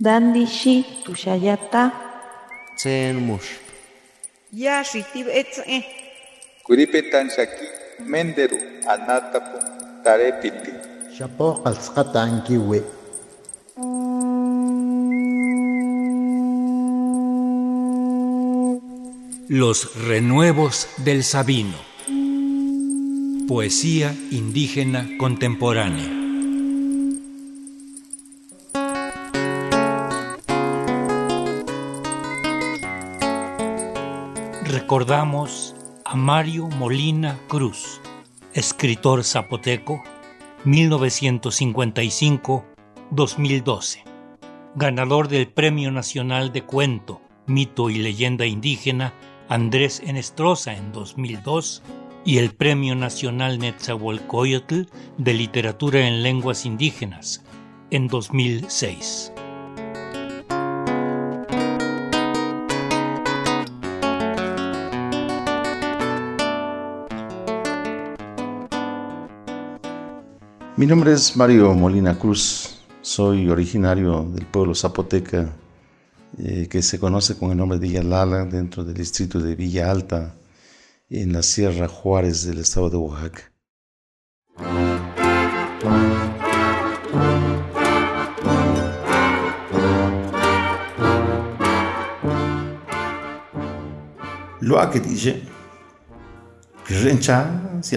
Dandishi tushayata. Tsen mush. Ya shitib etze. Kuripetan shaki menderu anatapu tarepiti. Shapo qalsqatan kiwi. Los renuevos del Sabino. Poesía indígena contemporánea. Recordamos a Mario Molina Cruz, escritor zapoteco, 1955-2012, ganador del Premio Nacional de Cuento, Mito y Leyenda Indígena Andrés Enestrosa en 2002 y el Premio Nacional Netzahualcoyotl de Literatura en Lenguas Indígenas en 2006. Mi nombre es Mario Molina Cruz, soy originario del pueblo zapoteca eh, que se conoce con el nombre de Villa Lala dentro del distrito de Villa Alta en la Sierra Juárez del estado de Oaxaca. Lo que dice, rencha, si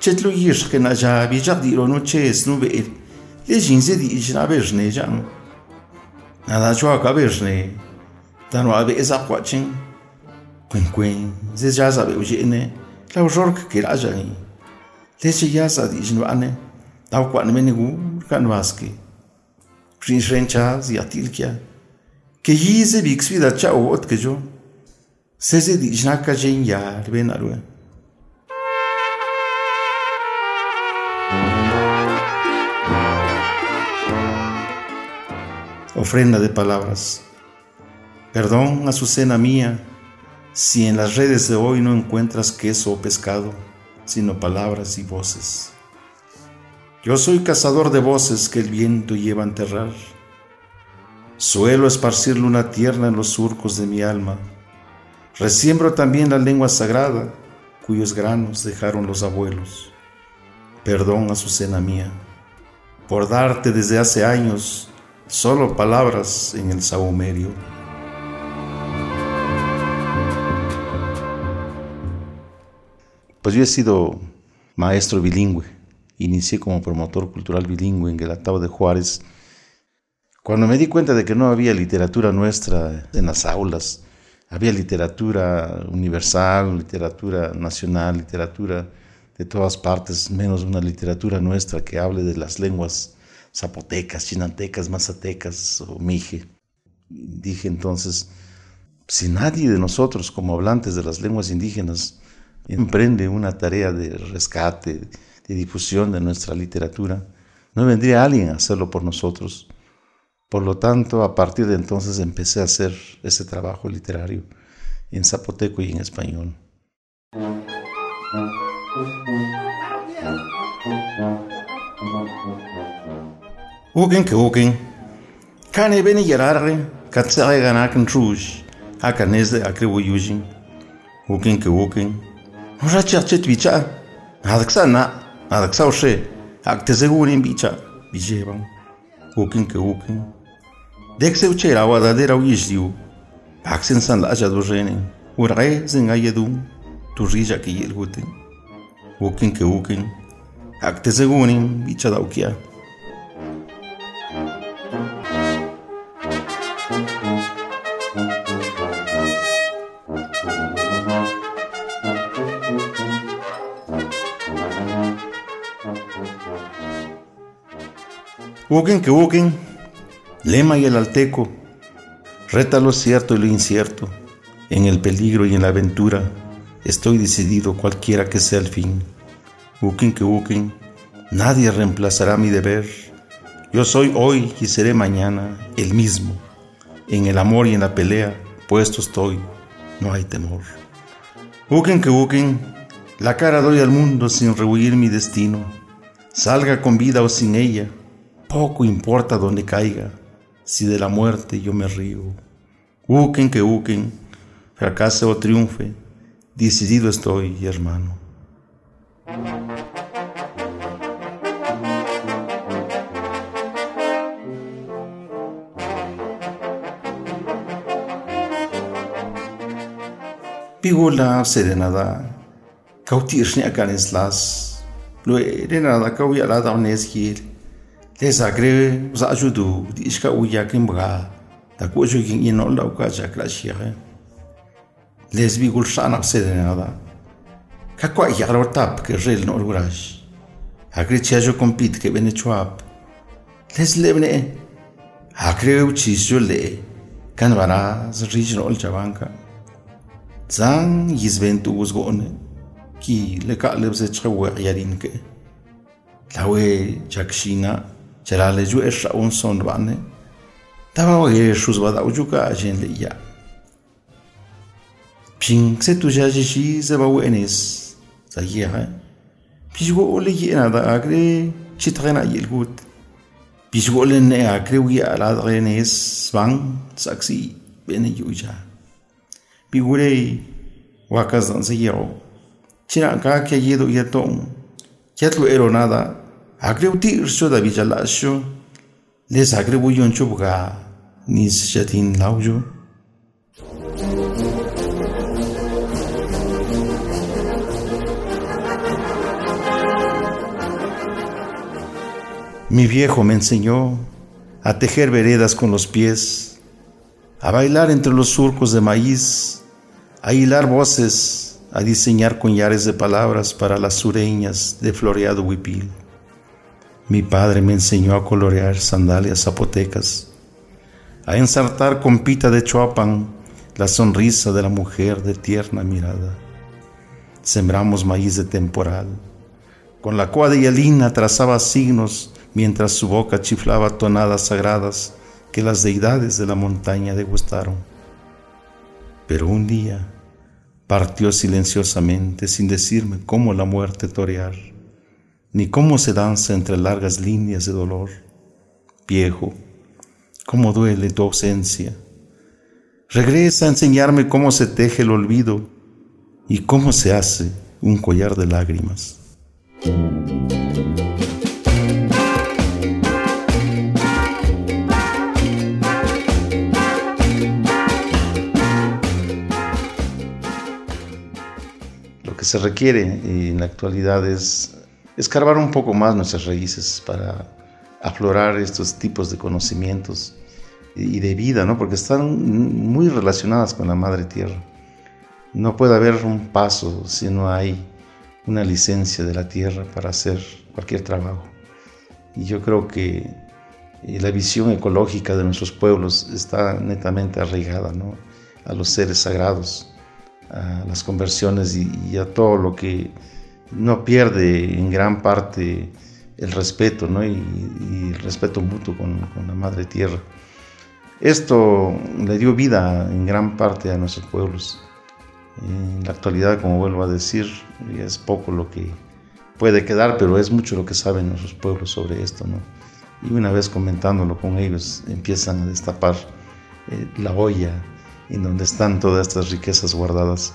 چتلو یش که نجابی جا دیرانو چه اسنو به ایل لی جینزه دی ایجنا برشنه جانو ندا چوا که برشنه دانو آبه ازا قواچن کوین کوین زی جازا به اوجه اینه لو جورک که راجانی لی چه یازا دی ایجنو آنه داو قوان منه گور کانواسکی پرین شرین چاز یا تیل کیا که ییزه بیکسوی دا چا اوت کجو سزه دی ایجنا کجین یار بین اروه Ofrenda de palabras. Perdón, Azucena mía, si en las redes de hoy no encuentras queso o pescado, sino palabras y voces. Yo soy cazador de voces que el viento lleva a enterrar. Suelo esparcir luna tierna en los surcos de mi alma Resiembro también la lengua sagrada, cuyos granos dejaron los abuelos. Perdón, Azucena mía, por darte desde hace años solo palabras en el sahumerio. Pues yo he sido maestro bilingüe. Inicié como promotor cultural bilingüe en el Atado de Juárez. Cuando me di cuenta de que no había literatura nuestra en las aulas, había literatura universal, literatura nacional, literatura de todas partes, menos una literatura nuestra que hable de las lenguas zapotecas, chinantecas, mazatecas o mije. Dije entonces, si nadie de nosotros como hablantes de las lenguas indígenas emprende una tarea de rescate, de difusión de nuestra literatura, no vendría alguien a hacerlo por nosotros. Por lo tanto, a partir de entonces empecé a hacer ese trabajo literario en zapoteco y en español. Woken ke woken. Kane beni yerarre katsare ganak ntruj. Haka nezde akribu yujin. Woken ke woken. Racha chet bicha. Hadaksa na. Hadaksa oshe. Aktezegunin bicha. Bijeban. Woken ke woken. Dekse uchera wadadera uyishdiu. Paksen san laja dojene. Urge zengayedun. Turrija ki yelgutin. Woken ke woken. Aktezegunin bicha daukia. Ukin que ukin, lema y el alteco, Reta lo cierto y lo incierto, en el peligro y en la aventura, estoy decidido cualquiera que sea el fin. Ukin que ukin, nadie reemplazará mi deber. Yo soy hoy y seré mañana el mismo. En el amor y en la pelea, puesto estoy, no hay temor. Ukin que ukin, la cara doy al mundo sin rehuir mi destino. Salga con vida o sin ella, poco importa donde caiga si de la muerte yo me río. Uquen que uquen, fracase o triunfe, decidido estoy, hermano. Pigula serenada, cautirni akanes las, lo erenada cauyala da Ezagre za ajudu di iska uya kimbra da ko jugin ino la uka ja klashire. Lesbi gul shana sedena da. Ka kwa yaro tap ke rel no lurash. Agre chajo compete ke bene chuap. Les lebne. Agre uchisyo le. Kan vara zrijno ol chabanka. Zang yizbentu guzgone. Ki le ka lebze chwe yarinke. Lawe jakshina. Chala le ju esha un son bane taba wa ge shuz ba da ujuka ajen le ya ping se tu ja ji shi se ba wenis za ye ha pijgo ole ye na da agre chitrena yel gut pijgo le ne agre wi ala drenes swang saksi bene yuja pigurei wakazan se yero chira ka ke yedo yeton yatlo ero nada agreuti irso da les agrebu yon chubga nis jatin laujo Mi viejo me enseñó a tejer veredas con los pies, a bailar entre los surcos de maíz a hilar voces, a diseñar coñares de palabras para las sureñas de floreado huipil. Mi padre me enseñó a colorear sandalias zapotecas, a ensartar con pita de choapan la sonrisa de la mujer de tierna mirada. Sembramos maíz de temporal. Con la cuadrillina trazaba signos mientras su boca chiflaba tonadas sagradas que las deidades de la montaña degustaron. Pero un día partió silenciosamente sin decirme cómo la muerte torear, ni cómo se danza entre largas líneas de dolor. Viejo, cómo duele tu ausencia. Regresa a enseñarme cómo se teje el olvido y cómo se hace un collar de lágrimas. que se requiere en la actualidad es escarbar un poco más nuestras raíces para aflorar estos tipos de conocimientos y de vida, ¿no? porque están muy relacionadas con la madre tierra. No puede haber un paso si no hay una licencia de la tierra para hacer cualquier trabajo. Y yo creo que eh, la visión ecológica de nuestros pueblos está netamente arraigada ¿no? a los seres sagrados a las conversiones y, a todo lo que no pierde en gran parte el respeto ¿no? y, el respeto mutuo con, la Madre Tierra. Esto le dio vida en gran parte a nuestros pueblos. En la actualidad, como vuelvo a decir, es poco lo que puede quedar, pero es mucho lo que saben nuestros pueblos sobre esto. ¿no? Y una vez comentándolo con ellos, empiezan a destapar eh, la olla en donde están todas estas riquezas guardadas.